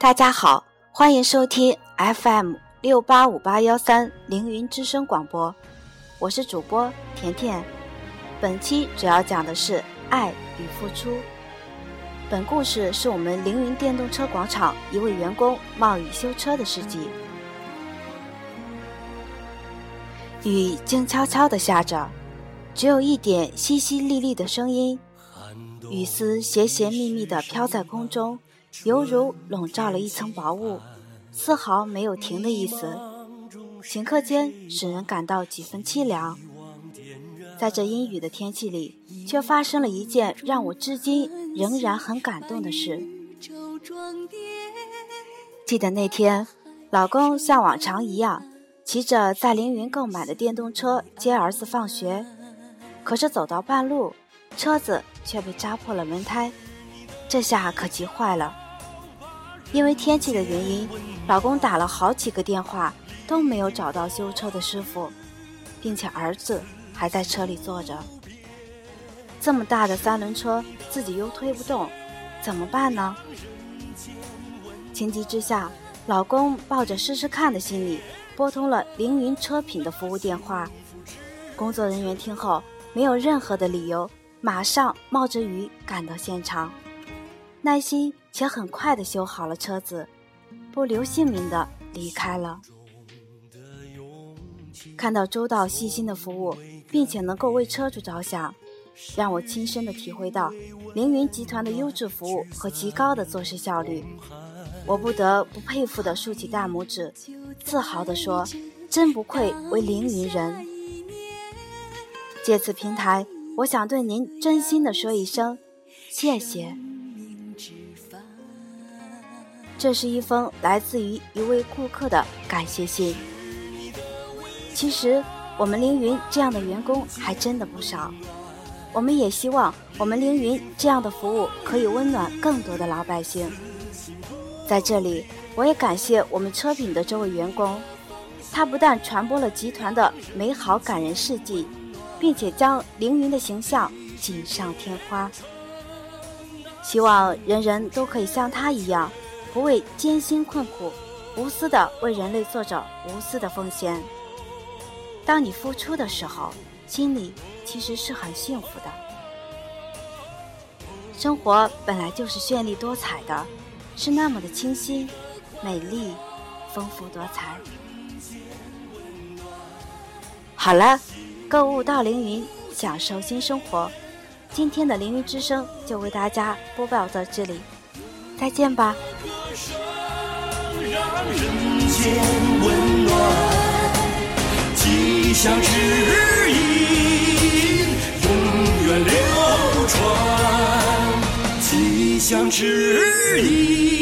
大家好，欢迎收听 FM 六八五八幺三凌云之声广播，我是主播甜甜。本期主要讲的是爱与付出。本故事是我们凌云电动车广场一位员工冒雨修车的事迹。雨静悄悄地下着，只有一点淅淅沥沥的声音，雨丝斜斜密密地飘在空中。犹如笼罩了一层薄雾，丝毫没有停的意思。顷刻间，使人感到几分凄凉。在这阴雨的天气里，却发生了一件让我至今仍然很感动的事。记得那天，老公像往常一样，骑着在凌云购买的电动车接儿子放学，可是走到半路，车子却被扎破了轮胎。这下可急坏了，因为天气的原因，老公打了好几个电话都没有找到修车的师傅，并且儿子还在车里坐着。这么大的三轮车，自己又推不动，怎么办呢？情急之下，老公抱着试试看的心理，拨通了凌云车品的服务电话。工作人员听后，没有任何的理由，马上冒着雨赶到现场。耐心且很快的修好了车子，不留姓名的离开了。看到周到细心的服务，并且能够为车主着想，让我亲身的体会到凌云集团的优质服务和极高的做事效率。我不得不佩服的竖起大拇指，自豪的说：“真不愧为凌云人。”借此平台，我想对您真心的说一声谢谢。这是一封来自于一位顾客的感谢信。其实，我们凌云这样的员工还真的不少。我们也希望我们凌云这样的服务可以温暖更多的老百姓。在这里，我也感谢我们车品的这位员工，他不但传播了集团的美好感人事迹，并且将凌云的形象锦上添花。希望人人都可以像他一样。不畏艰辛困苦，无私的为人类做着无私的奉献。当你付出的时候，心里其实是很幸福的。生活本来就是绚丽多彩的，是那么的清新、美丽、丰富多彩。好了，购物到凌云，享受新生活。今天的凌云之声就为大家播报到这里，再见吧。声让人间温暖，吉祥指引永远流传，吉祥指引。